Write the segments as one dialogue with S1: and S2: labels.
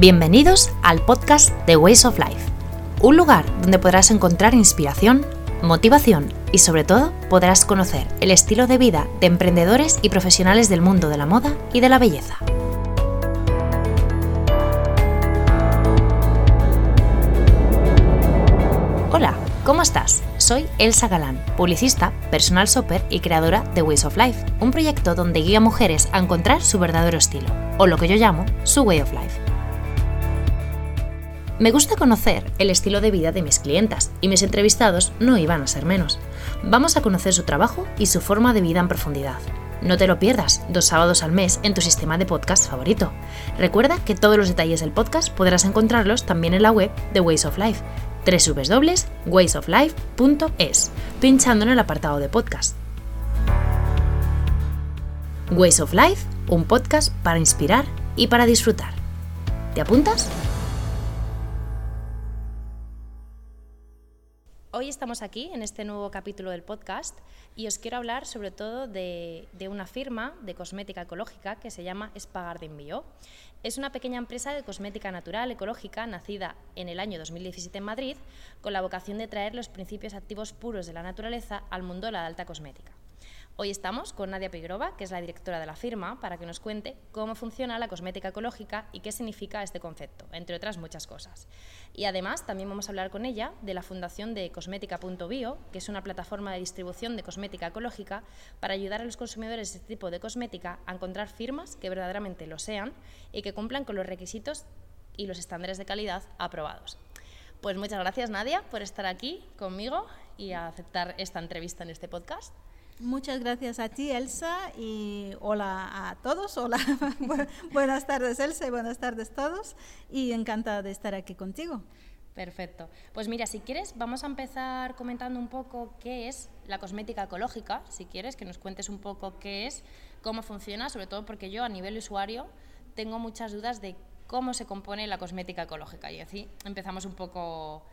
S1: Bienvenidos al podcast The Ways of Life, un lugar donde podrás encontrar inspiración, motivación y sobre todo podrás conocer el estilo de vida de emprendedores y profesionales del mundo de la moda y de la belleza. Hola, ¿cómo estás? Soy Elsa Galán, publicista, personal shopper y creadora de Ways of Life, un proyecto donde guía a mujeres a encontrar su verdadero estilo, o lo que yo llamo su Way of Life. Me gusta conocer el estilo de vida de mis clientas y mis entrevistados no iban a ser menos. Vamos a conocer su trabajo y su forma de vida en profundidad. No te lo pierdas, dos sábados al mes en tu sistema de podcast favorito. Recuerda que todos los detalles del podcast podrás encontrarlos también en la web de Ways of Life, www.waysoflife.es, pinchando en el apartado de podcast. Ways of Life, un podcast para inspirar y para disfrutar. ¿Te apuntas? Hoy estamos aquí en este nuevo capítulo del podcast y os quiero hablar sobre todo de, una firma de cosmética ecológica que se llama Espagar de Envío. Es una pequeña empresa de cosmética natural ecológica nacida en el año 2017 en Madrid con la vocación de traer los principios activos puros de la naturaleza al mundo de la alta cosmética. Hoy estamos con Nadia Pigrova, que es la directora de la firma, para que nos cuente cómo funciona la cosmética ecológica y qué significa este concepto, entre otras muchas cosas. Y además también vamos a hablar con ella de la fundación de cosmética.bio, que es una plataforma de distribución de cosmética ecológica para ayudar a los consumidores de este tipo de cosmética a encontrar firmas que verdaderamente lo sean y que cumplan con los requisitos y los estándares de calidad aprobados. Pues muchas gracias Nadia por estar aquí conmigo y aceptar esta entrevista en este podcast.
S2: Muchas gracias a ti, Elsa, y hola a todos. Hola, buenas tardes, Elsa, y buenas tardes todos. Y encantada de estar aquí contigo.
S1: Perfecto. Pues mira, si quieres, vamos a empezar comentando un poco qué es la cosmética ecológica, si quieres, que nos cuentes un poco qué es, cómo funciona, sobre todo porque yo a nivel usuario tengo muchas dudas de cómo se compone la cosmética ecológica y así empezamos un poco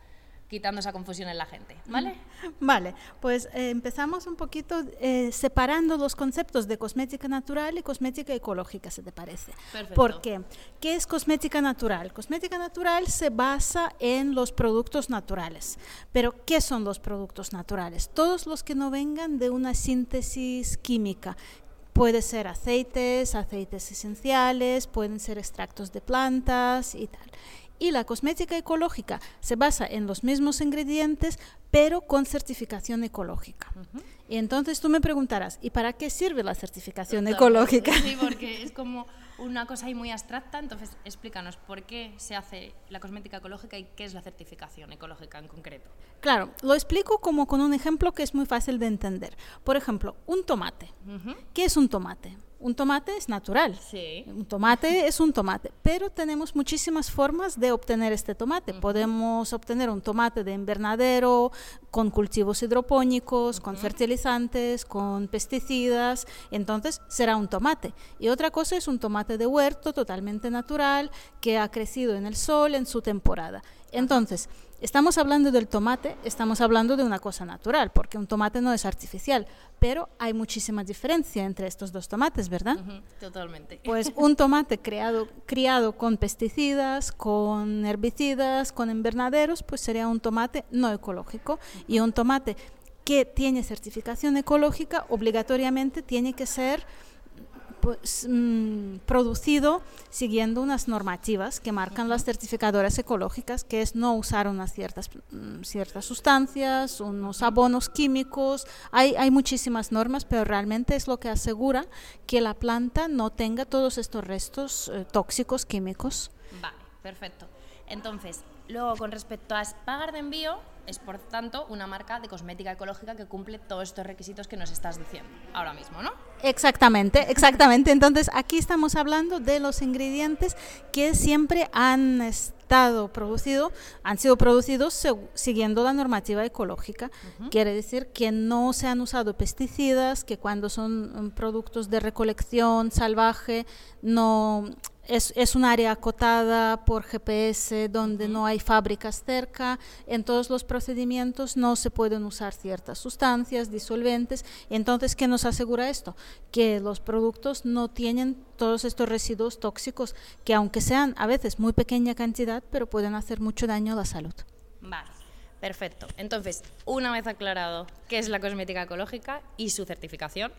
S1: quitando esa confusión en la gente, ¿vale?
S2: Vale, pues eh, empezamos un poquito eh, separando los conceptos de cosmética natural y cosmética ecológica, ¿se te parece?
S1: Perfecto.
S2: ¿Por qué? ¿Qué es cosmética natural? Cosmética natural se basa en los productos naturales. Pero, ¿qué son los productos naturales? Todos los que no vengan de una síntesis química, Puede ser aceites, aceites esenciales, pueden ser extractos de plantas y tal. Y la cosmética ecológica se basa en los mismos ingredientes, pero con certificación ecológica. Y entonces tú me preguntarás, ¿y para qué sirve la certificación ecológica?
S1: Sí, porque es como una cosa ahí muy abstracta, entonces explícanos por qué se hace la cosmética ecológica y qué es la certificación ecológica en concreto.
S2: Claro, lo explico como con un ejemplo que es muy fácil de entender. Por ejemplo, un tomate. ¿Qué es un tomate? Un tomate es natural.
S1: Sí.
S2: Un tomate es un tomate, pero tenemos muchísimas formas de obtener este tomate. Podemos obtener un tomate de invernadero con cultivos hidropónicos, con fertilizantes, con pesticidas, entonces será un tomate. Y otra cosa es un tomate de huerto totalmente natural que ha crecido en el sol en su temporada. Entonces, estamos hablando del tomate, estamos hablando de una cosa natural, porque un tomate no es artificial, pero hay muchísima diferencia entre estos dos tomates, ¿verdad?
S1: totalmente.
S2: Pues un tomate creado, criado con pesticidas, con herbicidas, con invernaderos, pues sería un tomate no ecológico. Y un tomate que tiene certificación ecológica obligatoriamente tiene que ser pues, mm, producido siguiendo unas normativas que marcan las certificadoras ecológicas, que es no usar unas ciertas, mm, ciertas sustancias, unos abonos químicos. Hay, hay muchísimas normas, pero realmente es lo que asegura que la planta no tenga todos estos restos eh, tóxicos químicos.
S1: Vale, perfecto. Entonces, luego con respecto a pagar de envío, es por tanto una marca de cosmética ecológica que cumple todos estos requisitos que nos estás diciendo ahora mismo, ¿no?
S2: Exactamente, exactamente. Entonces aquí estamos hablando de los ingredientes que siempre han estado producidos, han sido producidos siguiendo la normativa ecológica. Quiere decir que no se han usado pesticidas, que cuando son mm, productos de recolección salvaje no es, es, un área acotada por GPS donde no hay fábricas cerca. En todos los procedimientos no se pueden usar ciertas sustancias, disolventes. Entonces, ¿qué nos asegura esto? Que los productos no tienen todos estos residuos tóxicos que aunque sean a veces muy pequeña cantidad, pero pueden hacer mucho daño a la salud.
S1: Vale. Perfecto. Entonces, una vez aclarado qué es la cosmética ecológica y su certificación,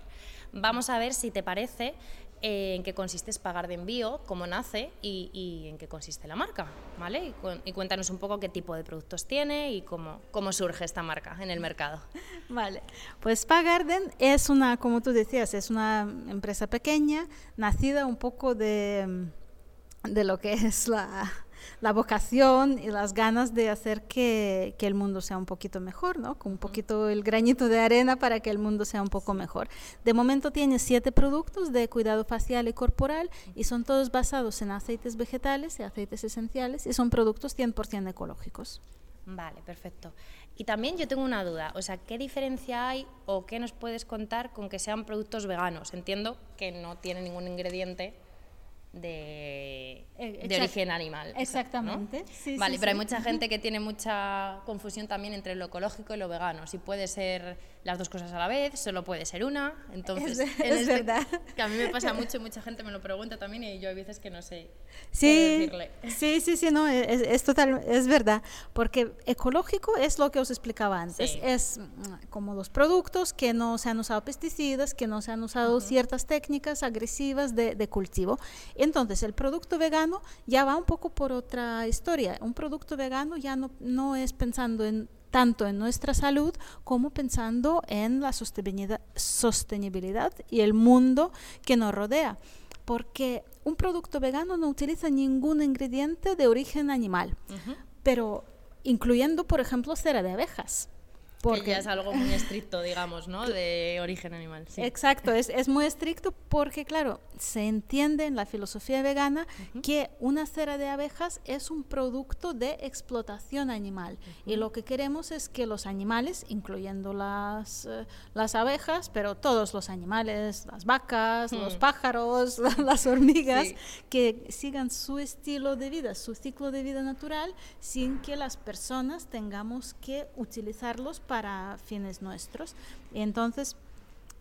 S1: vamos a ver si te parece eh, en qué consiste pagar de envío, cómo nace y, en qué consiste la marca, ¿vale? Y, cuéntanos un poco qué tipo de productos tiene y cómo, cómo surge esta marca en el mercado.
S2: Vale, pues Pagarden es una, como tú decías, es una empresa pequeña, nacida un poco de, de lo que es la la vocación y las ganas de hacer que, que, el mundo sea un poquito mejor, ¿no? Con un poquito el granito de arena para que el mundo sea un poco mejor. De momento tiene siete productos de cuidado facial y corporal y son todos basados en aceites vegetales y aceites esenciales y son productos 100% ecológicos.
S1: Vale, perfecto. Y también yo tengo una duda, o sea, ¿qué diferencia hay o qué nos puedes contar con que sean productos veganos? Entiendo que no tiene ningún ingrediente de, eh, de origen animal.
S2: Exactamente.
S1: vale, pero hay mucha gente que tiene mucha confusión también entre lo ecológico y lo vegano. Si puede ser las dos cosas a la vez, solo puede ser una. Entonces,
S2: es, es este verdad.
S1: Que a mí me pasa mucho, mucha gente me lo pregunta también y yo hay veces que no sé
S2: sí,
S1: decirle.
S2: Sí, sí, sí, no, es, es, total, es verdad. Porque ecológico es lo que os explicaba antes. Es mm, como los productos que no se han usado pesticidas, que no se han usado ciertas técnicas agresivas de, de cultivo. Entonces, el producto vegano ya va un poco por otra historia. Un producto vegano ya no, no es pensando en tanto en nuestra salud como pensando en la sostenibilidad, y el mundo que nos rodea. Porque un producto vegano no utiliza ningún ingrediente de origen animal, pero incluyendo, por ejemplo, cera de abejas.
S1: Porque ya es algo muy estricto, digamos, ¿no? De origen animal.
S2: Exacto, es, es, muy estricto porque, claro, se entiende en la filosofía vegana que una cera de abejas es un producto de explotación animal. Y lo que queremos es que los animales, incluyendo las, eh, las abejas, pero todos los animales, las vacas, los mm. pájaros, las hormigas, que sigan su estilo de vida, su ciclo de vida natural, sin que las personas tengamos que utilizarlos para fines nuestros. Y entonces,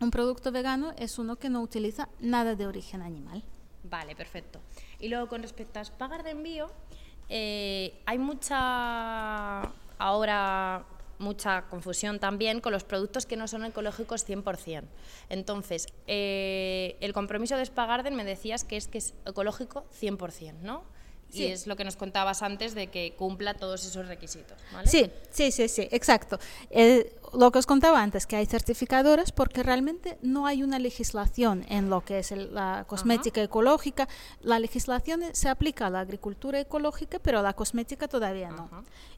S2: un producto vegano es uno que no utiliza nada de origen animal.
S1: Vale, perfecto. Y luego con respecto a pagar de envío, eh, hay mucha ahora mucha confusión también con los productos que no son ecológicos 100%. Entonces, eh, el compromiso de Spagarden me decías que es que es ecológico 100%, ¿no? Y es lo que nos contabas antes de que cumpla todos esos requisitos. ¿vale?
S2: Sí, sí, sí, sí, exacto. Eh, lo que os contaba antes, que hay certificadoras porque realmente no hay una legislación en lo que es la cosmética ecológica. La legislación se aplica a la agricultura ecológica, pero a la cosmética todavía no.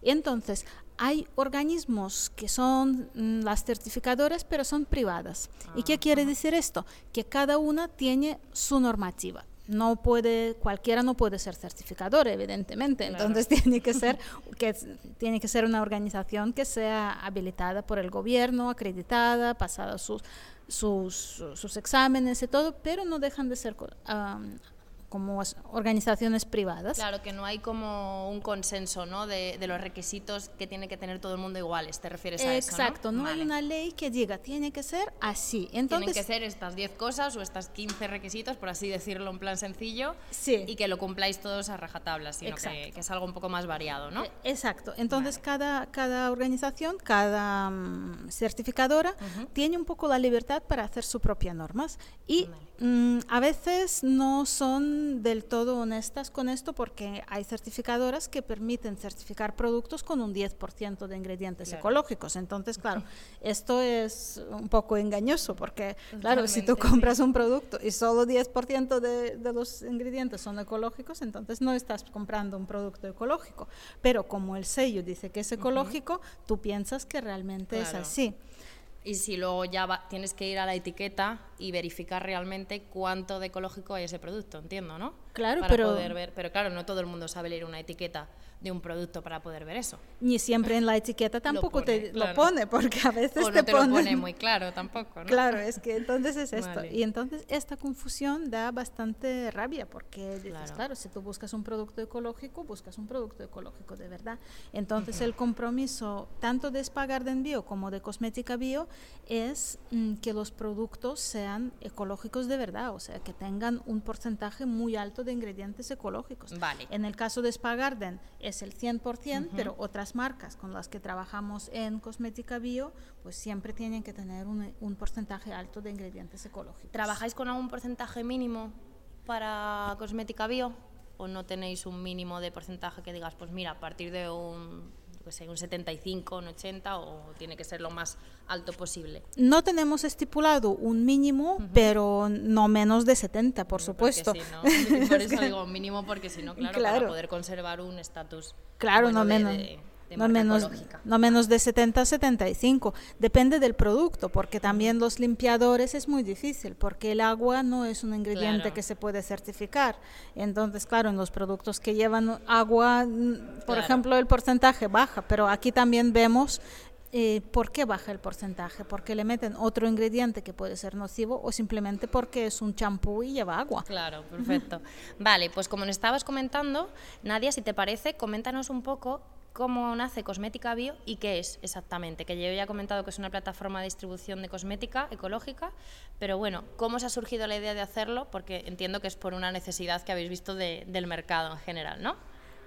S2: Y entonces, hay organismos que son mm, las certificadoras, pero son privadas. ¿Y qué quiere decir esto? Que cada una tiene su normativa no puede, cualquiera no puede ser certificador, evidentemente. Entonces tiene que ser que tiene que ser una organización que sea habilitada por el gobierno, acreditada, pasada sus sus, sus exámenes y todo, pero no dejan de ser como organizaciones privadas.
S1: Claro, que no hay como un consenso ¿no? de, de, los requisitos que tiene que tener todo el mundo iguales, ¿te refieres a
S2: eso? Exacto, no, hay una ley que diga, tiene que ser así.
S1: Entonces, Tienen que ser estas 10 cosas o estas 15 requisitos, por así decirlo en plan sencillo,
S2: sí.
S1: y que lo cumpláis todos a rajatabla, sino que, que, es algo un poco más variado, ¿no? Eh,
S2: exacto, entonces cada, cada organización, cada mm, certificadora tiene un poco la libertad para hacer sus propias normas y mm, a veces no son del todo honestas con esto porque hay certificadoras que permiten certificar productos con un 10% de ingredientes ecológicos. Entonces, claro, esto es un poco engañoso porque, claro, si tú compras un producto y solo 10% de, de los ingredientes son ecológicos, entonces no estás comprando un producto ecológico. Pero como el sello dice que es ecológico, tú piensas que realmente es así
S1: y si luego ya tienes que ir a la etiqueta y verificar realmente cuánto de ecológico hay ese producto, entiendo, ¿no?
S2: Claro,
S1: Para
S2: pero...
S1: Poder ver, pero claro, no todo el mundo sabe leer una etiqueta de un producto para poder ver eso.
S2: Ni siempre en la etiqueta tampoco
S1: pone,
S2: te
S1: claro.
S2: lo pone, porque a veces
S1: O
S2: te,
S1: no te lo
S2: ponen-
S1: pone muy claro tampoco, ¿no?
S2: Claro, es que entonces es esto.
S1: Vale.
S2: Y entonces esta confusión da bastante rabia porque dices,
S1: Claro.
S2: claro. si tú buscas un producto ecológico, buscas un producto ecológico de verdad. Entonces el compromiso tanto de Spagar de Envío como de Cosmética Bio es mm, que los productos sean ecológicos de verdad, o sea, que tengan un porcentaje muy alto de ingredientes ecológicos.
S1: Vale.
S2: En el caso de Spa Garden es el 100%, pero otras marcas con las que trabajamos en cosmética bio, pues siempre tienen que tener un, un porcentaje alto de ingredientes ecológicos.
S1: ¿Trabajáis con algún porcentaje mínimo para cosmética bio? ¿O no tenéis un mínimo de porcentaje que digas, pues mira, a partir de un, yo qué sé, un 75, un 80 o tiene que ser lo más alto posible?
S2: No tenemos estipulado un mínimo, pero no menos de 70, por supuesto.
S1: No, por eso digo mínimo, porque si no, claro, para poder conservar un estatus
S2: Claro,
S1: bueno
S2: no menos.
S1: de- de
S2: no
S1: marca
S2: menos,
S1: ecológica.
S2: no menos de 70 a 75. Depende del producto, porque también los limpiadores es muy difícil, porque el agua no es un ingrediente
S1: Claro.
S2: que se puede certificar. Entonces, claro, en los productos que llevan agua, mm, por
S1: Claro.
S2: ejemplo, el porcentaje baja, pero aquí también vemos eh, por qué baja el porcentaje, porque le meten otro ingrediente que puede ser nocivo o simplemente porque es un champú y lleva agua.
S1: Claro, perfecto. Vale, pues como nos estabas comentando, Nadia, si te parece, coméntanos un poco cómo nace Cosmética Bio y qué es exactamente. Que yo ya he comentado que es una plataforma de distribución de cosmética ecológica, pero bueno, ¿cómo os ha surgido la idea de hacerlo? Porque entiendo que es por una necesidad que habéis visto de- del mercado en general, ¿no?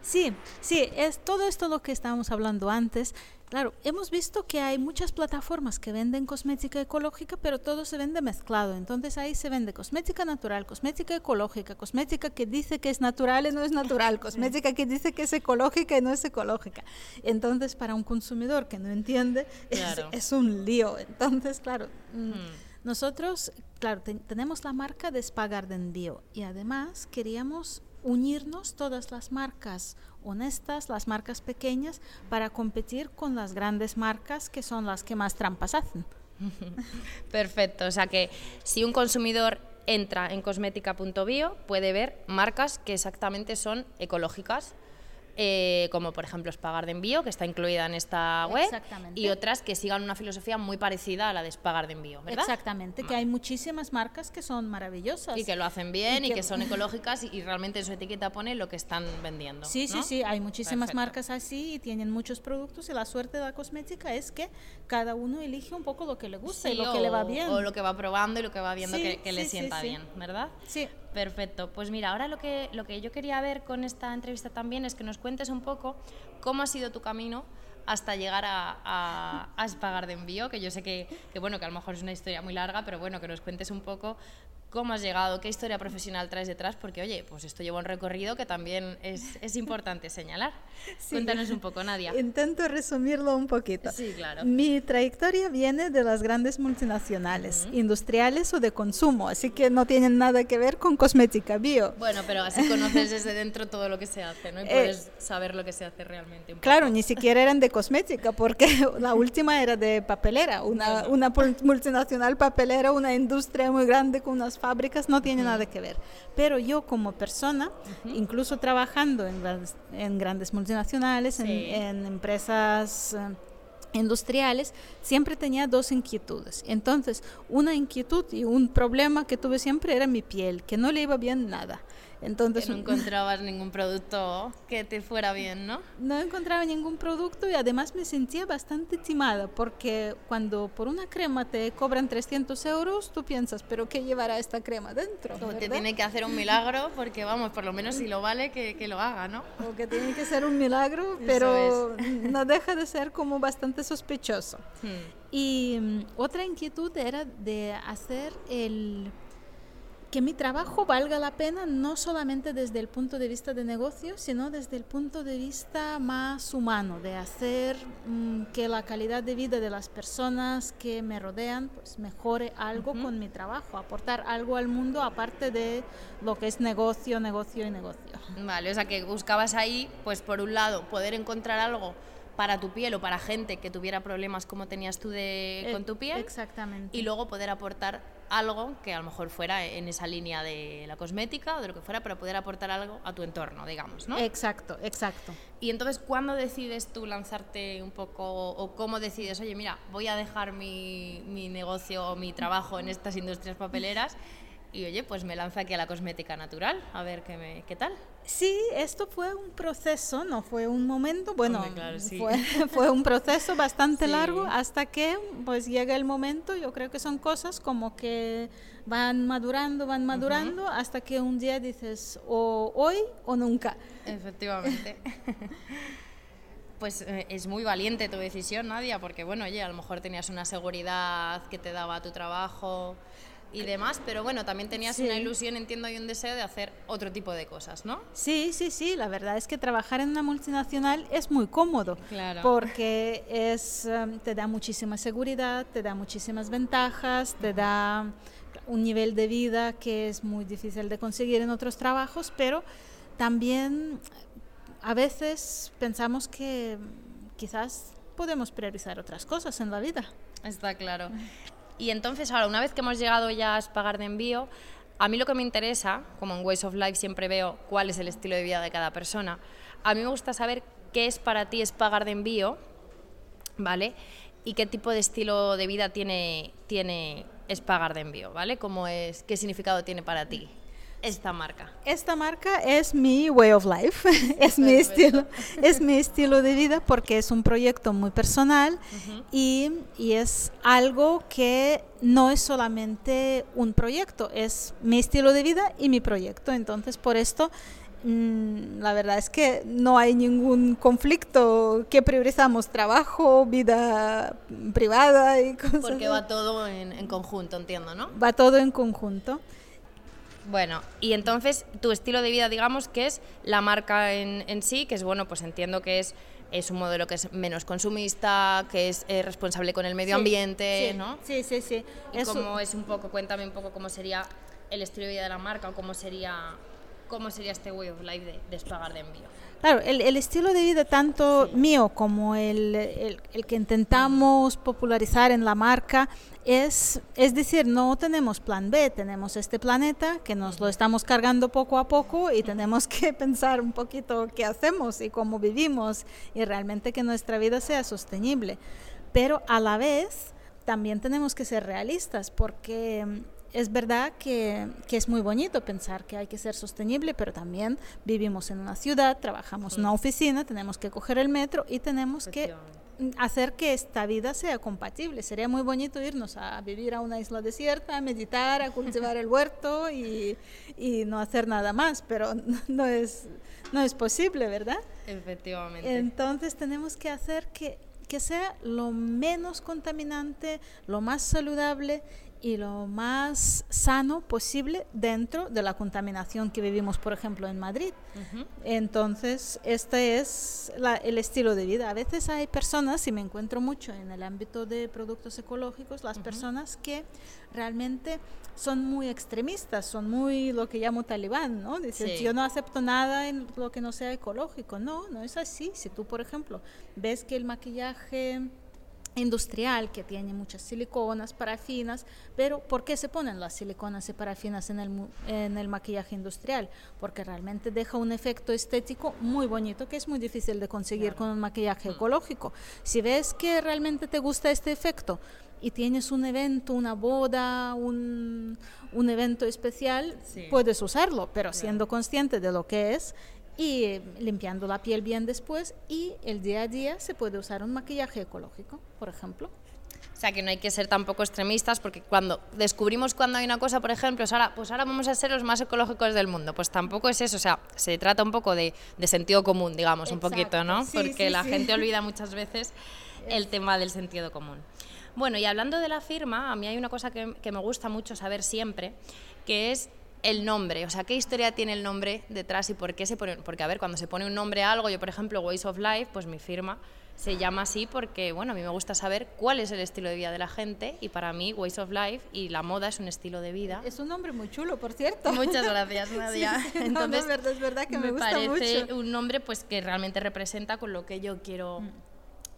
S2: Sí, sí, es todo esto lo que estábamos hablando antes. Claro, hemos visto que hay muchas plataformas que venden cosmética ecológica, pero todo se vende mezclado. Entonces ahí se vende cosmética natural, cosmética ecológica, cosmética que dice que es natural y no es natural, cosmética que dice que es ecológica y no es ecológica. Entonces para un consumidor que no entiende es-
S1: Claro.
S2: es, un lío. Entonces, claro, mm,
S1: Hmm.
S2: nosotros, claro, ten- tenemos la marca de Spa Garden Bio y además queríamos unirnos todas las marcas honestas, las marcas pequeñas, para competir con las grandes marcas que son las que más trampas hacen.
S1: Perfecto, o sea que si un consumidor entra en cosmética.bio puede ver marcas que exactamente son ecológicas, eh, como por ejemplo Spagar de Envío, que está incluida en esta web, y otras que sigan una filosofía muy parecida a la de Spagar de Envío, ¿verdad?
S2: Exactamente, que hay muchísimas marcas que son maravillosas.
S1: Y que lo hacen bien
S2: Y
S1: y
S2: que-
S1: que, son ecológicas y, y realmente en su etiqueta pone lo que están vendiendo.
S2: Sí, sí,
S1: ¿no?
S2: sí, hay muchísimas
S1: Perfecto.
S2: marcas así y tienen muchos productos y la suerte de la cosmética es que cada uno elige un poco lo que le gusta y
S1: Sí,
S2: lo que
S1: o,
S2: le va bien.
S1: o lo que va probando y lo que va viendo
S2: Sí,
S1: que, que le
S2: sí, sí,
S1: sienta
S2: sí.
S1: bien, ¿verdad?
S2: Sí.
S1: Perfecto. Pues mira, ahora lo que, lo que yo quería ver con esta entrevista también es que nos cuentes un poco cómo ha sido tu camino hasta llegar a, a, Spagar de Envío, que yo sé que, que, bueno, que a lo mejor es una historia muy larga, pero bueno, que nos cuentes un poco cómo has llegado, qué historia profesional traes detrás, porque oye, pues esto lleva un recorrido que también es, es importante señalar.
S2: Sí.
S1: Cuéntanos un poco, Nadia.
S2: Intento resumirlo un poquito.
S1: Sí, claro.
S2: Mi trayectoria viene de las grandes multinacionales, industriales o de consumo, así que no tienen nada que ver con cosmética bio.
S1: Bueno, pero así conoces desde dentro todo lo que se hace, ¿no? Y
S2: Eh,
S1: puedes saber lo que se hace realmente.
S2: Claro, ni siquiera eran de cosmética, porque la última era de papelera, una, una multinacional papelera, una industria muy grande con unas fábricas, no tiene nada que ver. Pero yo como persona, incluso trabajando en grandes, en grandes multinacionales, en-
S1: Sí.
S2: en, empresas... eh, industriales, siempre tenía dos inquietudes. Entonces, una inquietud y un problema que tuve siempre era mi piel, que no le iba bien nada. Entonces,
S1: que no encontrabas ningún producto que te fuera bien, ¿no?
S2: no encontraba ningún producto y además me sentía bastante timada porque cuando por una crema te cobran 300 euros, tú piensas, pero ¿qué llevará esta crema dentro?
S1: O te tiene que hacer un milagro porque, vamos, por lo menos si lo vale, que, que lo haga, ¿no?
S2: O que tiene que ser un milagro, pero no deja de ser como bastante sospechoso.
S1: Hmm.
S2: Y mm, otra inquietud era de hacer el que mi trabajo valga la pena no solamente desde el punto de vista de negocio, sino desde el punto de vista más humano, de hacer mm, que la calidad de vida de las personas que me rodean pues mejore algo con mi trabajo, aportar algo al mundo aparte de lo que es negocio, negocio y negocio.
S1: Vale, o sea que buscabas ahí, pues por un lado, poder encontrar algo para tu piel o para gente que tuviera problemas como tenías tú de,
S2: Eh,
S1: con tu piel
S2: Exactamente.
S1: y luego poder aportar algo que a lo mejor fuera en esa línea de la cosmética o de lo que fuera, pero poder aportar algo a tu entorno, digamos, ¿no?
S2: Exacto, exacto.
S1: Y entonces, ¿cuándo decides tú lanzarte un poco o cómo decides, oye, mira, voy a dejar mi, mi negocio o mi trabajo en estas industrias papeleras y oye, pues me lanzo aquí a la cosmética natural, a ver qué, me, qué tal.
S2: Sí, esto fue un proceso, no fue un momento, bueno, fue, fue, un proceso bastante largo hasta que pues llega el momento, yo creo que son cosas como que van madurando, van madurando, hasta que un día dices o hoy o nunca.
S1: Efectivamente. pues eh, es muy valiente tu decisión, Nadia, porque bueno, oye, a lo mejor tenías una seguridad que te daba tu trabajo y demás, pero bueno, también tenías una ilusión, entiendo, y un deseo de hacer otro tipo de cosas, ¿no?
S2: Sí, sí, sí, la verdad es que trabajar en una multinacional es muy cómodo, claro. porque es, em, te da muchísima seguridad, te da muchísimas ventajas, te da un nivel de vida que es muy difícil de conseguir en otros trabajos, pero también a veces pensamos que quizás podemos priorizar otras cosas en la vida.
S1: Está claro. Y entonces ahora, una vez que hemos llegado ya a pagar de envío, a mí lo que me interesa, como en Ways of Life siempre veo cuál es el estilo de vida de cada persona, a mí me gusta saber qué es para ti es pagar de envío, ¿vale? Y qué tipo de estilo de vida tiene, tiene es pagar de envío, ¿vale? ¿Cómo es, ¿Qué significado tiene para ti? Esta marca?
S2: Esta marca es mi way of life, es mi estilo, es mi estilo de vida porque es un proyecto muy personal y, y, es algo que no es solamente un proyecto, es mi estilo de vida y mi proyecto. Entonces, por esto mm, la verdad es que no hay ningún conflicto que priorizamos trabajo, vida privada y cosas.
S1: Porque va todo en, en conjunto, entiendo, ¿no?
S2: Va todo en conjunto.
S1: Bueno, y entonces tu estilo de vida, digamos, que es la marca en, en sí, que es bueno, pues entiendo que es, es un modelo que es menos consumista, que es eh, responsable con el medio ambiente,
S2: sí,
S1: ¿no?
S2: Sí, sí, sí.
S1: Y cómo es un poco, cuéntame un poco cómo sería el estilo de vida de la marca o cómo sería, cómo sería este way of life de despagar de envío.
S2: Claro, el, el, estilo de vida tanto mío como el, el, el, que intentamos popularizar en la marca es, es decir, no tenemos plan B, tenemos este planeta que nos lo estamos cargando poco a poco y tenemos que pensar un poquito qué hacemos y cómo vivimos y realmente que nuestra vida sea sostenible. Pero a la vez también tenemos que ser realistas porque es verdad que, que, es muy bonito pensar que hay que ser sostenible, pero también vivimos en una ciudad, trabajamos en una oficina, tenemos que coger el metro y tenemos que hacer que esta vida sea compatible. Sería muy bonito irnos a vivir a una isla desierta, a meditar, a cultivar el huerto y, y no hacer nada más, pero no es, no es posible, ¿verdad?
S1: Efectivamente.
S2: Entonces tenemos que hacer que, que sea lo menos contaminante, lo más saludable y lo más sano posible dentro de la contaminación que vivimos, por ejemplo, en Madrid. Entonces, este es el estilo de vida. A veces hay personas, y me encuentro mucho en el ámbito de productos ecológicos, las personas que realmente son muy extremistas, son muy lo que llamo talibán, ¿no? Dicen, yo no acepto nada en lo que no sea ecológico. No, no es así. Si tú, por ejemplo, ves que el maquillaje industrial que tiene muchas siliconas, parafinas, pero ¿por qué se ponen las siliconas y parafinas en el, en el maquillaje industrial? Porque realmente deja un efecto estético muy bonito que es muy difícil de conseguir con un maquillaje mm. ecológico. Si ves que realmente te gusta este efecto y tienes un evento, una boda, un, un evento especial, puedes usarlo, pero siendo consciente de lo que es y limpiando la piel bien después y el día a día se puede usar un maquillaje ecológico, por ejemplo.
S1: O sea, que no hay que ser tampoco extremistas porque cuando descubrimos cuando hay una cosa, por ejemplo, ahora, pues ahora vamos a ser los más ecológicos del mundo, pues tampoco es eso, o sea, se trata un poco de, de sentido común, digamos, un poquito, ¿no? porque la gente olvida muchas veces el tema del sentido común. Bueno, y hablando de la firma, a mí hay una cosa que, que me gusta mucho saber siempre, que es el nombre, o sea, qué historia tiene el nombre detrás y por qué se pone, porque a ver, cuando se pone un nombre a algo, yo por ejemplo, Ways of Life, pues mi firma se llama así porque, bueno, a mí me gusta saber cuál es el estilo de vida de la gente y para mí Ways of Life y la moda es un estilo de vida.
S2: Es un nombre muy chulo, por cierto.
S1: Muchas gracias, Nadia.
S2: Entonces, es verdad, es verdad que me, gusta
S1: parece un nombre pues que realmente representa con lo que yo quiero... Mm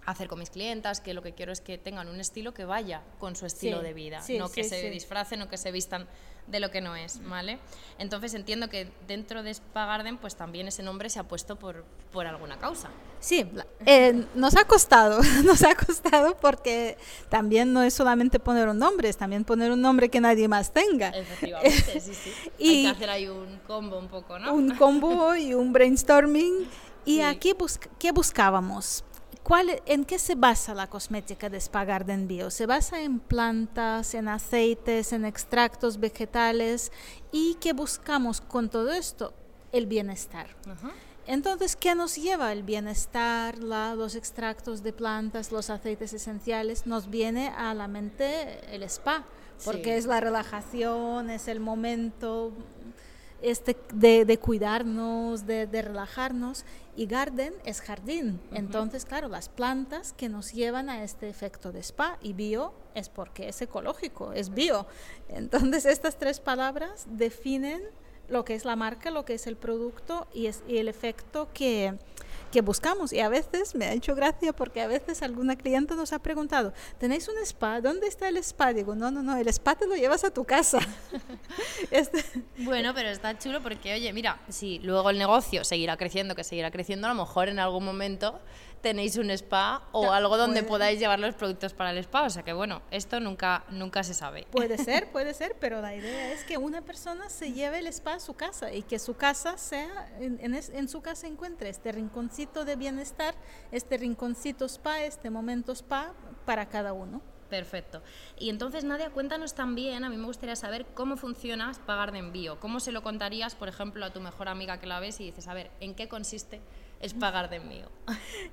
S1: hacer con mis clientas, que lo que quiero es que tengan un estilo que vaya con su estilo
S2: Sí,
S1: de vida,
S2: sí,
S1: no que
S2: sí,
S1: se disfracen o que se vistan de lo que no es, ¿vale? Entonces entiendo que dentro de Spa Garden pues también ese nombre se ha puesto por, por alguna causa.
S2: Sí, eh, nos ha costado, nos ha costado porque también no es solamente poner un nombre, es también poner un nombre que nadie más tenga.
S1: Efectivamente, sí, sí. Hay
S2: Y-
S1: que hacer ahí un combo un poco, ¿no?
S2: un combo y un brainstorming. ¿Y aquí busc- qué buscábamos? ¿Cuál, e- ¿En qué se basa la cosmética de Spa Garden Bio? Se basa en plantas, en aceites, en extractos vegetales. ¿Y qué buscamos con todo esto? El bienestar. Entonces, ¿qué nos lleva el bienestar, la- los extractos de plantas, los aceites esenciales? Nos viene a la mente el spa, porque
S1: Sí.
S2: es la relajación, es el momento este de, de cuidarnos, de, de relajarnos. Y garden es jardín. Entonces, claro, las plantas que nos llevan a este efecto de spa y bio es porque es ecológico, es bio. Entonces, estas tres palabras definen lo que es la marca, lo que es el producto y, es, y el efecto que, que buscamos. Y a veces me ha hecho gracia porque a veces alguna cliente nos ha preguntado, ¿tenéis un spa? ¿Dónde está el spa? Digo, no, no, no, el spa te lo llevas a tu casa. Este-
S1: Bueno, pero está chulo porque, oye, mira, si luego el negocio seguirá creciendo, que seguirá creciendo, a lo mejor en algún momento tenéis un spa o algo donde
S2: puede.
S1: podáis llevar los productos para el spa. O sea que, bueno, esto nunca, nunca se sabe.
S2: Puede ser, puede ser, pero la idea es que una persona se lleve el spa a su casa y que su casa sea, en, en es- en su casa encuentre este rinconcito de bienestar, este rinconcito spa, este momento spa para cada uno.
S1: Perfecto. Y entonces, Nadia, cuéntanos también, a mí me gustaría saber cómo funciona Spa Garden Bio. ¿Cómo se lo contarías, por ejemplo, a tu mejor amiga que la ves y dices, a ver, ¿en qué consiste Spa Garden Bio?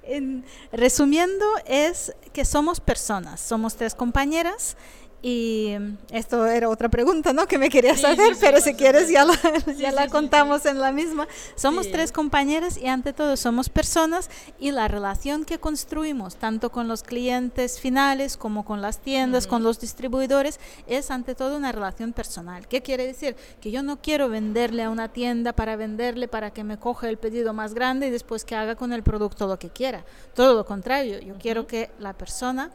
S2: En- resumiendo, es que somos personas, somos tres compañeras y esto era otra pregunta, ¿no? Que me querías
S1: Sí,
S2: hacer,
S1: sí,
S2: pero si quieres ya la, ya la contamos en la misma. Somos tres compañeras y ante todo somos personas y la relación que construimos, tanto con los clientes finales como con las tiendas, con los distribuidores, es ante todo una relación personal. ¿Qué quiere decir? Que yo no quiero venderle a una tienda para venderle, para que me coja el pedido más grande y después que haga con el producto lo que quiera. Todo lo contrario, yo quiero que la persona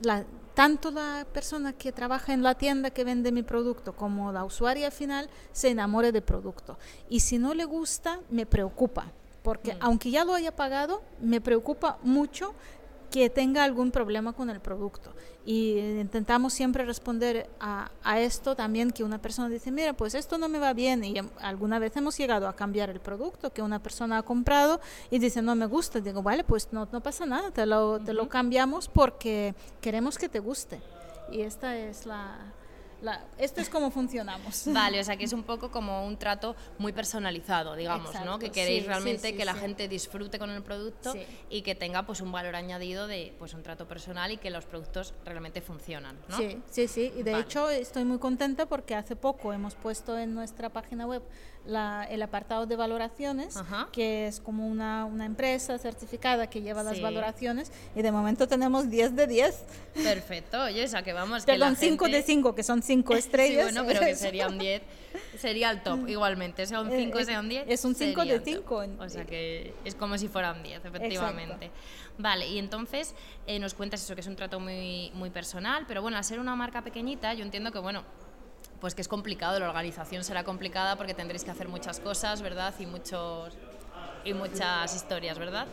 S2: la, tanto la persona que trabaja en la tienda que vende mi producto como la usuaria final se enamore del producto. Y si no le gusta, me preocupa, porque aunque ya lo haya pagado, me preocupa mucho que tenga algún problema con el producto. Y intentamos siempre responder a, a esto también que una persona dice, mira, pues esto no me va bien. Y alguna vez hemos llegado a cambiar el producto que una persona ha comprado y dice, no me gusta. Digo, vale, pues no, no pasa nada, te lo, te lo cambiamos porque queremos que te guste. Y esta es la, la esto es como funcionamos.
S1: Vale, o sea que es un poco como un trato muy personalizado, digamos, ¿no? Que queréis
S2: sí,
S1: realmente
S2: sí,
S1: que la gente disfrute con el producto y que tenga pues un valor añadido de pues un trato personal y que los productos realmente funcionan, ¿no?
S2: Sí, sí, sí. Y de
S1: Vale.
S2: hecho estoy muy contenta porque hace poco hemos puesto en nuestra página web la- el apartado de valoraciones,
S1: Ajá.
S2: que es como una, una empresa certificada que lleva las
S1: Sí.
S2: valoraciones y de momento tenemos 10 de 10.
S1: Perfecto, oye, o sea que vamos, que
S2: Perdón,
S1: la
S2: 5
S1: gente...
S2: de 5, que son 5
S1: Sí,
S2: estrellas.
S1: bueno, pero que sería un 10, sería el top igualmente, sea un
S2: Eh,
S1: 5,
S2: eh,
S1: sea un 10.
S2: es un cinco
S1: sería
S2: de
S1: el top.
S2: cinco, en-
S1: O sea que es como si fuera un 10, efectivamente. Vale, y entonces eh, nos cuentas eso, que es un trato muy, muy personal, pero bueno, al ser una marca pequeñita, yo entiendo que, bueno, pues que es complicado, la organización será complicada porque tendréis que hacer muchas cosas, ¿verdad? Y muchos y muchas historias, ¿verdad?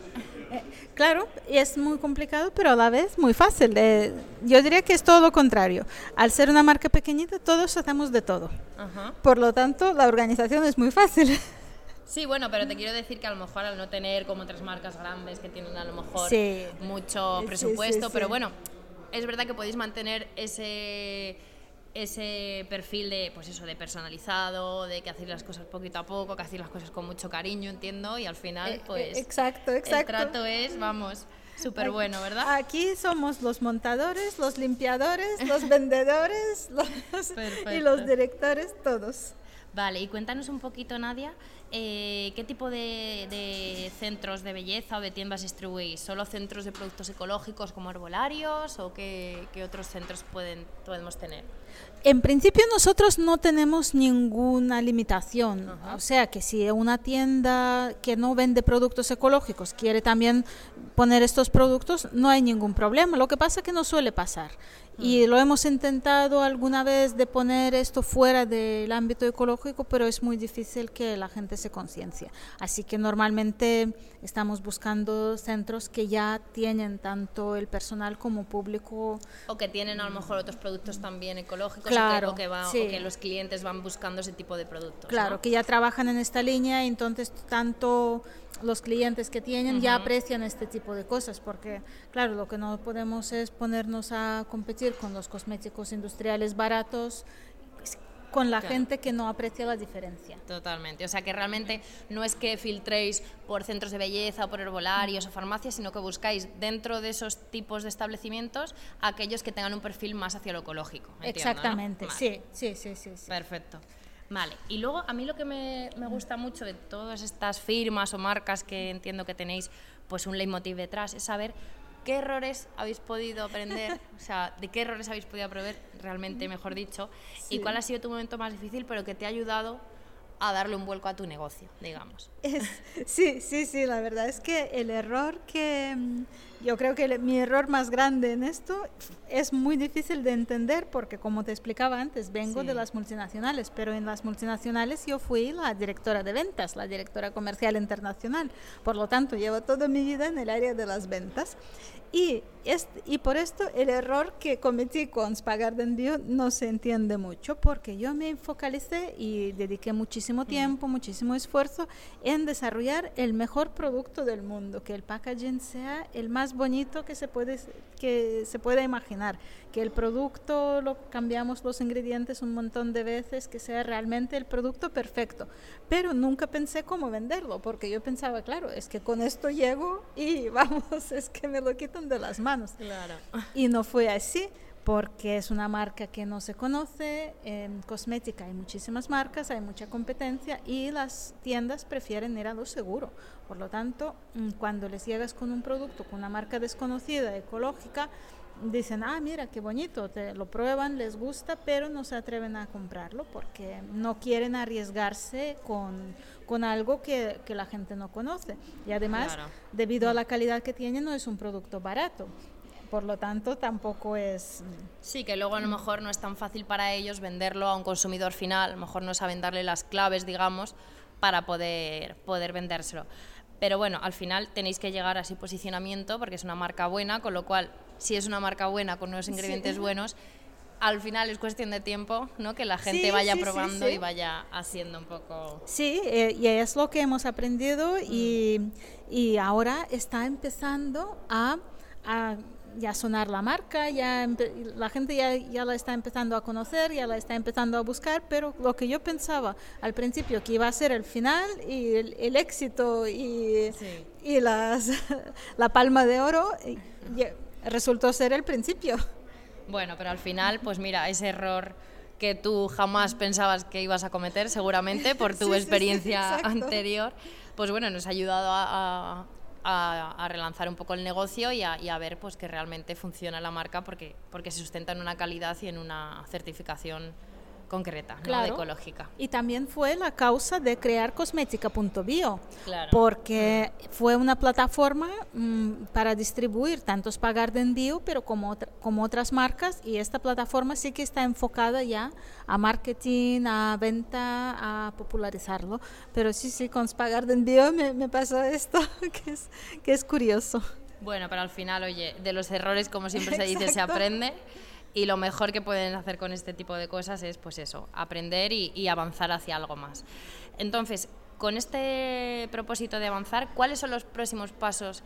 S2: Eh, claro, es muy complicado, pero a la vez muy fácil. Eh, yo diría que es todo lo contrario. Al ser una marca pequeñita, todos hacemos de todo.
S1: Ajá.
S2: Por lo tanto, la organización es muy fácil.
S1: Sí, bueno, pero te quiero decir que a lo mejor al no tener como otras marcas grandes que tienen a lo mejor
S2: Sí.
S1: mucho
S2: sí,
S1: presupuesto,
S2: sí.
S1: pero bueno, es verdad que podéis mantener ese ese perfil de pues eso de personalizado, de que hacéis las cosas poquito a poco, que hacéis las cosas con mucho cariño, entiendo, y al final
S2: Eh,
S1: pues
S2: eh, exacto, exacto.
S1: el trato es, vamos, súper bueno, ¿verdad?
S2: Aquí somos los montadores, los limpiadores, los vendedores los- y los directores, todos.
S1: Vale, y cuéntanos un poquito, Nadia, eh, ¿qué tipo de, centros de belleza o de tiendas distribuís? ¿Solo centros de productos ecológicos como herbolarios o qué, otros centros pueden, podemos tener?
S2: En principio nosotros no tenemos ninguna limitación, o sea que si una tienda que no vende productos ecológicos quiere también poner estos productos, no hay ningún problema. Lo que pasa es que no suele pasar. Y lo hemos intentado alguna vez de poner esto fuera del ámbito ecológico, pero es muy difícil que la gente se conciencie. Así que normalmente estamos buscando centros que ya tienen tanto el personal como público.
S1: O que tienen a lo mejor otros productos también ecológicos, claro, o, que, que, los clientes van buscando ese tipo de productos.
S2: Claro, que ya trabajan en esta línea, entonces tanto los clientes que tienen ya aprecian este tipo de cosas, porque claro, lo que no podemos es ponernos a competir con los cosméticos industriales baratos con la gente que no aprecia la diferencia.
S1: Totalmente. O sea que realmente no es que filtréis por centros de belleza o por herbolarios o farmacias, sino que buscáis dentro de esos tipos de establecimientos aquellos que tengan un perfil más hacia lo ecológico.
S2: Exactamente, sí, sí, sí, sí,
S1: Perfecto. Vale, y luego a mí lo que me, me, gusta mucho de todas estas firmas o marcas que entiendo que tenéis pues un leitmotiv detrás es saber qué errores habéis podido aprender, o sea, de qué errores habéis podido aprender realmente, mejor dicho, y cuál ha sido tu momento más difícil, pero que te ha ayudado a darle un vuelco a tu negocio, digamos.
S2: sí, sí, sí, la verdad es que el error que mm, yo creo que mi error más grande en esto es muy difícil de entender porque como te explicaba antes, vengo de las multinacionales, pero en las multinacionales yo fui la directora de ventas, la directora comercial internacional, por lo tanto llevo toda mi vida en el área de las ventas y, y por esto el error que cometí con Spagar de envío no se entiende mucho, porque yo me focalicé y dediqué muchísimo mm. tiempo, muchísimo esfuerzo en desarrollar el mejor producto del mundo, que el packaging sea el más bonito que se puede, que se pueda imaginar, que el producto lo cambiamos los ingredientes un montón de veces, que sea realmente el producto perfecto. Pero nunca pensé cómo venderlo, porque yo pensaba, claro, es que con esto llego y vamos, es que me lo quitan de las manos.
S1: Claro.
S2: Y no fue así porque es una marca que no se conoce, en cosmética hay muchísimas marcas, hay mucha competencia y las tiendas prefieren ir a lo seguro. Por lo tanto, mm, cuando les llegas con un producto con una marca desconocida, ecológica, dicen, ah, mira, qué bonito, te lo prueban, les gusta, pero no se atreven a comprarlo porque no quieren arriesgarse con, con algo que, que, la gente no conoce. Y además, debido a la calidad que tiene, no es un producto barato. Por lo tanto tampoco es...
S1: Sí, que luego a lo mejor no es tan fácil para ellos venderlo a un consumidor final, a lo mejor no saben darle las claves, digamos, para poder, poder vendérselo. Pero bueno, al final tenéis que llegar a ese posicionamiento porque es una marca buena, con lo cual, si es una marca buena con unos ingredientes buenos, al final es cuestión de tiempo, ¿no? Que la gente vaya probando y vaya haciendo un poco...
S2: Sí, eh, y es lo que hemos aprendido y, y ahora está empezando a, a ya sonar la marca, ya la gente ya, ya, la está empezando a conocer, ya la está empezando a buscar, pero lo que yo pensaba al principio que iba a ser el final y el, éxito y, y las, la palma de oro, resultó ser el principio.
S1: Bueno, pero al final, pues mira, ese error que tú jamás pensabas que ibas a cometer, seguramente por tu experiencia anterior, pues bueno, nos ha ayudado a, a, relanzar un poco el negocio y a, ver pues que realmente funciona la marca porque, porque se sustenta en una calidad y en una certificación concreta, ¿no? ecológica.
S2: Y también fue la causa de crear cosmética.bio, porque fue una plataforma mm, para distribuir tantos pagar de envío, pero como, como otras marcas, y esta plataforma sí que está enfocada ya a marketing, a venta, a popularizarlo. Pero sí, sí, con pagar de envío me, me pasó esto, que es, que es curioso.
S1: Bueno, pero al final, oye, de los errores, como siempre se dice, se aprende. Y lo mejor que pueden hacer con este tipo de cosas es, pues eso, aprender y, avanzar hacia algo más. Entonces, con este propósito de avanzar, ¿cuáles son los próximos pasos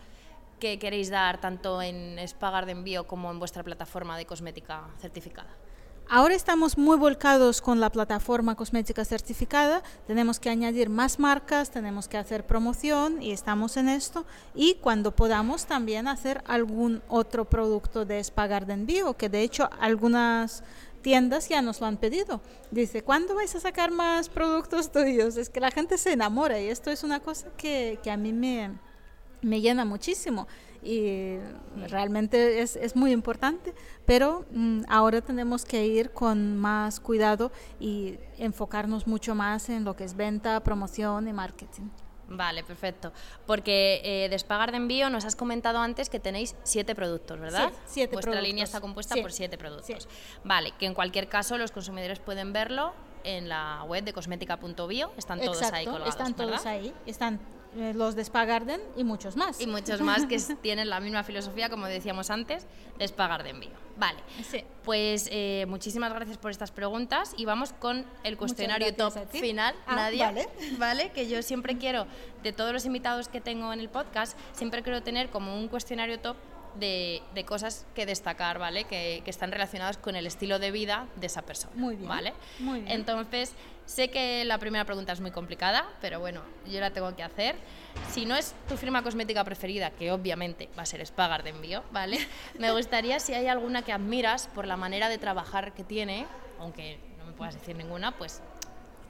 S1: que queréis dar tanto en Spagar de Envío como en vuestra plataforma de cosmética certificada?
S2: Ahora estamos muy volcados con la plataforma cosmética certificada, tenemos que añadir más marcas, tenemos que hacer promoción y estamos en esto. Y cuando podamos también hacer algún otro producto de Spagar de envío, que de hecho algunas tiendas ya nos lo han pedido. Dice, ¿cuándo vais a sacar más productos tuyos? Es que la gente se enamora y esto es una cosa que, que a mí me, me llena muchísimo y realmente es, es muy importante, pero mm, ahora tenemos que ir con más cuidado y enfocarnos mucho más en lo que es venta, promoción y marketing.
S1: Vale, perfecto. Porque eh, Despagar de Envío nos has comentado antes que tenéis siete productos, ¿verdad?
S2: Sí, siete
S1: Vuestra línea está compuesta
S2: Sí.
S1: por siete productos.
S2: Sí.
S1: Vale, que en cualquier caso los consumidores pueden verlo en la web de cosmética.bio. Están todos
S2: Exacto,
S1: ahí colgados,
S2: están todos
S1: ¿verdad?
S2: ahí, están los de Spa Garden y muchos más.
S1: Y muchos más que tienen la misma filosofía, como decíamos antes, de Envío. Vale.
S2: Sí.
S1: Pues eh, muchísimas gracias por estas preguntas y vamos con el cuestionario top final,
S2: Ah,
S1: Nadia.
S2: vale.
S1: Vale, que yo siempre quiero, de todos los invitados que tengo en el podcast, siempre quiero tener como un cuestionario top de, de cosas que destacar, ¿vale? Que, que están relacionadas con el estilo de vida de esa persona.
S2: Muy bien,
S1: ¿Vale?
S2: muy bien.
S1: Entonces, sé que la primera pregunta es muy complicada, pero bueno, yo la tengo que hacer. Si no es tu firma cosmética preferida, que obviamente va a ser Spagar de envío, ¿vale? Me gustaría si hay alguna que admiras por la manera de trabajar que tiene, aunque no me puedas decir ninguna, pues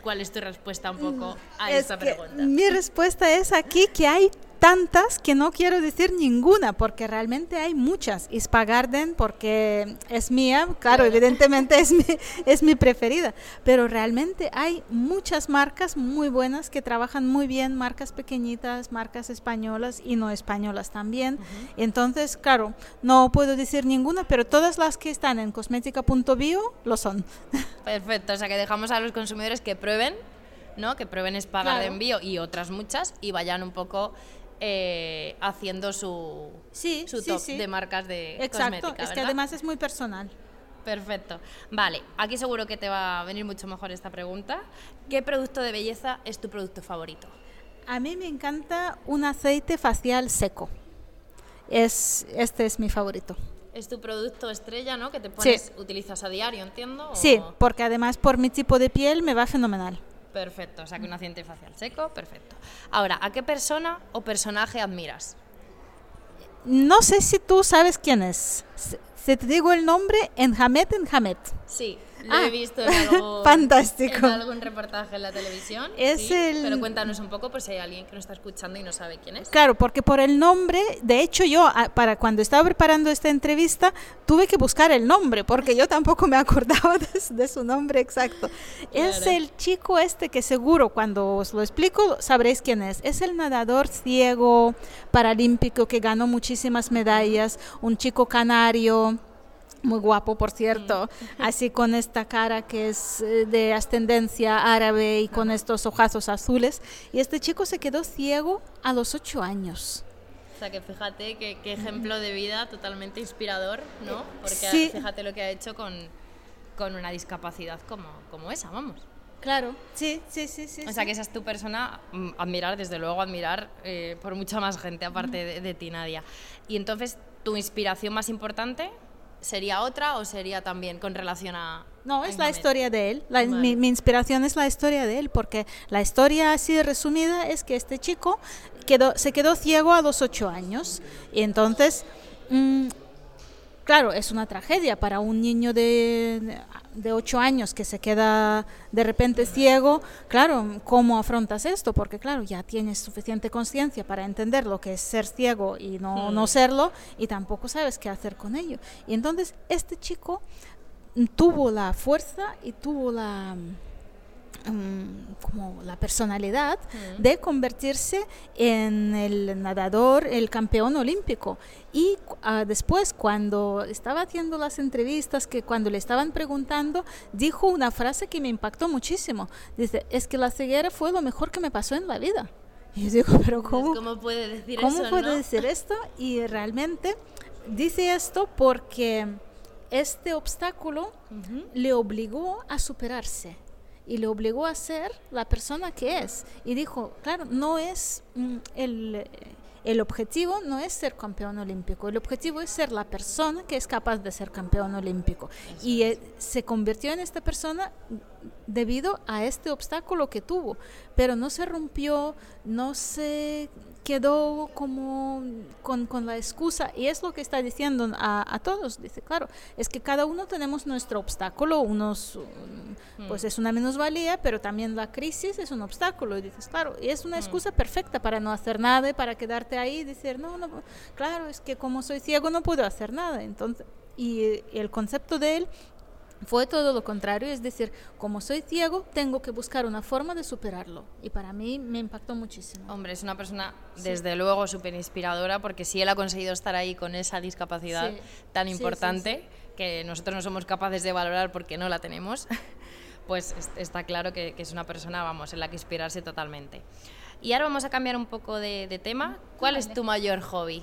S1: ¿cuál es tu respuesta un poco a
S2: Es que
S1: pregunta?
S2: Mi respuesta es aquí que hay tantas que no quiero decir ninguna, porque realmente hay muchas. Y Spa Garden, porque es mía, claro, evidentemente es mi, es mi preferida, pero realmente hay muchas marcas muy buenas que trabajan muy bien, marcas pequeñitas, marcas españolas y no españolas también. Entonces, claro, no puedo decir ninguna, pero todas las que están en cosmética.bio lo son.
S1: Perfecto, o sea que dejamos a los consumidores que prueben, ¿no? Que prueben Spagar de
S2: Claro.
S1: envío y otras muchas y vayan un poco eh, haciendo su,
S2: Sí,
S1: su top
S2: sí.
S1: de marcas de
S2: Exacto,
S1: cosmética,
S2: es que además es muy personal.
S1: Perfecto. Vale, aquí seguro que te va a venir mucho mejor esta pregunta. ¿Qué producto de belleza es tu producto favorito?
S2: A mí me encanta un aceite facial seco. Es, este es mi favorito.
S1: Es tu producto estrella, ¿no? Que te pones,
S2: Sí.
S1: utilizas a diario, entiendo. o-
S2: Sí, porque además por mi tipo de piel me va fenomenal.
S1: Perfecto, o sea que un aceite facial seco, perfecto. Ahora, ¿a qué persona o personaje admiras?
S2: No sé si tú sabes quién es. Si- te digo el nombre, Enjamet Enjamet.
S1: Sí, lo
S2: Ah,
S1: he visto en algún,
S2: fantástico.
S1: en algún reportaje en la televisión.
S2: Es
S1: sí,
S2: el-
S1: Pero cuéntanos un poco por si hay alguien que nos está escuchando y no sabe quién es.
S2: Claro, porque por el nombre, de hecho yo a- para cuando estaba preparando esta entrevista tuve que buscar el nombre porque yo tampoco me acordaba de, su- de su nombre exacto. Es el chico este que seguro cuando os lo explico sabréis quién es. Es el nadador ciego paralímpico que ganó muchísimas medallas, un chico canario. Muy guapo, por cierto, así con esta cara que es eh, de ascendencia árabe y con estos ojazos azules. Y este chico se quedó ciego a los ocho años.
S1: O sea que fíjate qué, qué ejemplo de vida totalmente inspirador, ¿no? Porque
S2: Sí.
S1: fíjate lo que ha hecho con, con una discapacidad como, como esa, vamos.
S2: Claro, sí, sí, sí, sí.
S1: O sea que esa es tu persona, mm, admirar, desde luego admirar eh, por mucha más gente aparte de, de ti, Nadia. Y entonces, ¿tu inspiración más importante sería otra o sería también con relación a...
S2: No, es la
S1: Mohamed?
S2: historia de él. La-
S1: Vale.
S2: mi, mi inspiración es la historia de él, porque la historia así resumida es que este chico quedó, se quedó ciego a los ocho años. Y entonces, mm, claro, es una tragedia para un niño de, de ocho años que se queda de repente ciego. Claro, ¿cómo afrontas esto? Porque claro, ya tienes suficiente conciencia para entender lo que es ser ciego y no, no serlo, y tampoco sabes qué hacer con ello. Y entonces, este chico mm, tuvo la fuerza y tuvo la mm, como la personalidad de convertirse en el nadador, el campeón olímpico. Y ah, después, cuando estaba haciendo las entrevistas, que cuando le estaban preguntando, dijo una frase que me impactó muchísimo. Dice, es que la ceguera fue lo mejor que me pasó en la vida. Y yo digo, pero ¿cómo?
S1: ¿Cómo puede decir
S2: ¿Cómo
S1: eso,
S2: puede
S1: no?
S2: decir esto? Y realmente dice esto porque este obstáculo le obligó a superarse y le obligó a ser la persona que es. Y dijo, claro, no es mm, el, el objetivo, no es ser campeón olímpico, el objetivo es ser la persona que es capaz de ser campeón olímpico. y eh, se convirtió en esta persona debido a este obstáculo que tuvo, pero no se rompió, no se quedó como con, con, la excusa y es lo que está diciendo a, a, todos dice claro es que cada uno tenemos nuestro obstáculo unos mm. pues es una minusvalía pero también la crisis es un obstáculo y dices claro y es una mm. excusa perfecta para no hacer nada para quedarte ahí y decir no no claro es que como soy ciego no puedo hacer nada entonces y el concepto de él fue todo lo contrario, es decir, como soy ciego, tengo que buscar una forma de superarlo. Y para mí me impactó muchísimo.
S1: Hombre, es una persona, desde luego, súper inspiradora, porque si él ha conseguido estar ahí con esa discapacidad tan importante, que nosotros no somos capaces de valorar porque no la tenemos, pues está claro que, es una persona, vamos, en la que inspirarse totalmente. Y ahora vamos a cambiar un poco de, tema. ¿Cuál es tu mayor hobby?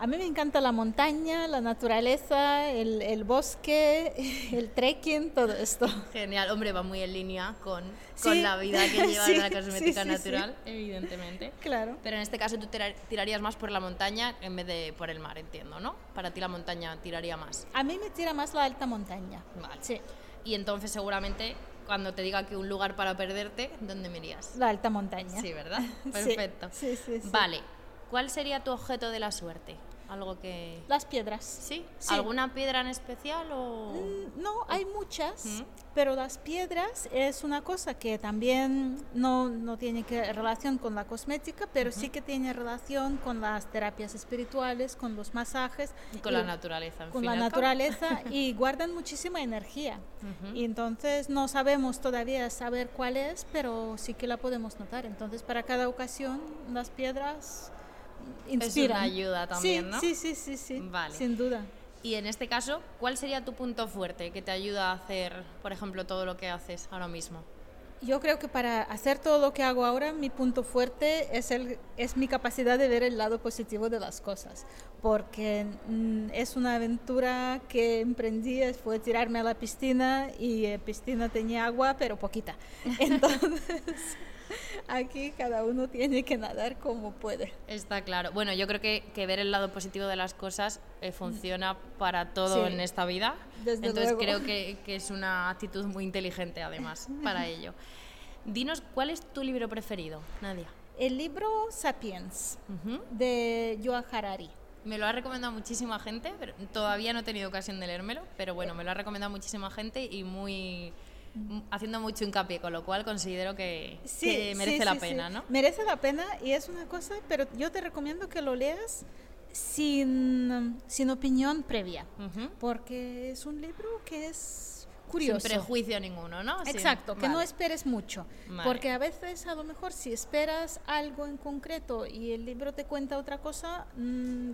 S2: A mí me encanta la montaña, la naturaleza, el, el, bosque, el trekking, todo esto.
S1: Genial, hombre, va muy en línea con, con la vida que lleva sí, la cosmética natural, evidentemente.
S2: Claro.
S1: Pero en este caso tú tirarías más por la montaña en vez de por el mar, entiendo, ¿no? Para ti la montaña tiraría más.
S2: A mí me tira más la alta montaña.
S1: Vale. Sí. Y entonces seguramente cuando te diga que un lugar para perderte, ¿dónde me irías?
S2: La alta montaña.
S1: Sí, ¿verdad? Perfecto.
S2: sí, sí.
S1: Vale. ¿Cuál sería tu objeto de la suerte? Algo que...
S2: Las piedras.
S1: ¿Sí? ¿Alguna piedra en especial o...?
S2: Mm, no, hay muchas, pero las piedras es una cosa que también no, no tiene que, relación con la cosmética, pero sí que tiene relación con las terapias espirituales, con los masajes.
S1: Y con la naturaleza.
S2: con la naturaleza y guardan muchísima energía. Y entonces no sabemos todavía saber cuál es, pero sí que la podemos notar. Entonces para cada ocasión las piedras
S1: es una ayuda también,
S2: ¿no? Sí, sí, sí, sí. Vale. Sin duda.
S1: Y en este caso, ¿cuál sería tu punto fuerte que te ayuda a hacer, por ejemplo, todo lo que haces ahora mismo?
S2: Yo creo que para hacer todo lo que hago ahora, mi punto fuerte es, el, es mi capacidad de ver el lado positivo de las cosas, porque mm, es una aventura que emprendí, fue tirarme a la piscina y la eh, piscina tenía agua, pero poquita. Entonces... Aquí cada uno tiene que nadar como puede.
S1: Está claro. Bueno, yo creo que, ver el lado positivo de las cosas eh, funciona para todo en esta vida. Entonces creo que, es una actitud muy inteligente además para ello. Dinos, ¿cuál es tu libro preferido, Nadia?
S2: El libro Sapiens, de Joa Harari.
S1: Me lo ha recomendado muchísima gente, pero todavía no he tenido ocasión de leérmelo, pero bueno, me lo ha recomendado muchísima gente y muy haciendo mucho hincapié, con lo cual considero que, merece la pena, ¿no?
S2: Merece la pena y es una cosa, pero yo te recomiendo que lo leas sin, sin opinión previa, porque es un libro que es curioso.
S1: Sin prejuicio ninguno, ¿no?
S2: Exacto, que no esperes mucho, porque a veces a lo mejor si esperas algo en concreto y el libro te cuenta otra cosa, mm,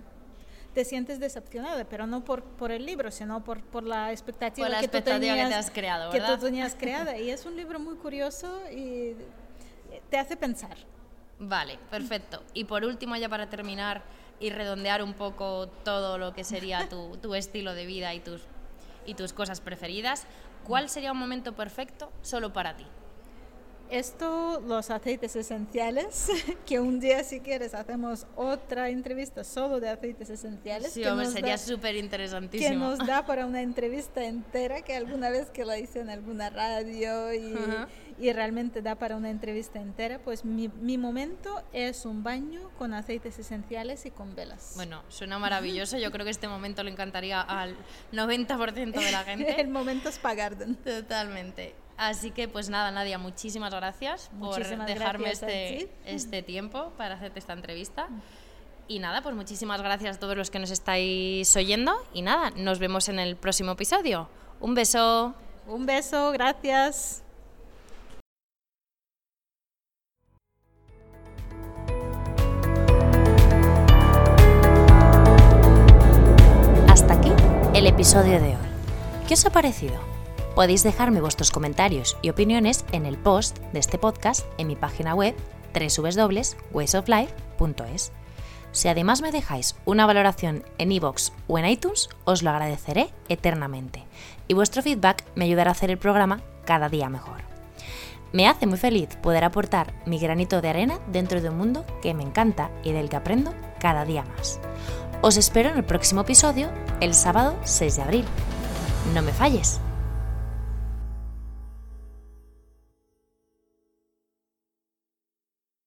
S2: te sientes decepcionada, pero no por, por el libro, sino por, por la expectativa,
S1: que, tú tenías, que has creado,
S2: que tú tenías creada. Y es un libro muy curioso y te hace pensar.
S1: Vale, perfecto. Y por último, ya para terminar y redondear un poco todo lo que sería tu, tu estilo de vida y tus, y tus cosas preferidas, ¿cuál sería un momento perfecto solo para ti?
S2: Esto, los aceites esenciales, que un día si quieres hacemos otra entrevista solo de aceites esenciales.
S1: Sí, hombre, sería súper interesantísimo.
S2: Que nos da para una entrevista entera, que alguna vez que la hice en alguna radio y, y realmente da para una entrevista entera, pues mi, mi, momento es un baño con aceites esenciales y con velas.
S1: Bueno, suena maravilloso, yo creo que este momento le encantaría al 90% de la gente.
S2: El momento es Pagarden.
S1: Totalmente. Así que pues nada, Nadia, muchísimas gracias por dejarme este, este tiempo para hacerte esta entrevista. Y nada, pues muchísimas gracias a todos los que nos estáis oyendo. Y nada, nos vemos en el próximo episodio. Un beso.
S2: Un beso, gracias.
S3: Hasta aquí el episodio de hoy. ¿Qué os ha parecido? Podéis dejarme vuestros comentarios y opiniones en el post de este podcast en mi página web www.waysoflife.es. Si además me dejáis una valoración en iVoox o en iTunes, os lo agradeceré eternamente y vuestro feedback me ayudará a hacer el programa cada día mejor. Me hace muy feliz poder aportar mi granito de arena dentro de un mundo que me encanta y del que aprendo cada día más. Os espero en el próximo episodio, el sábado 6 de abril. No me falles.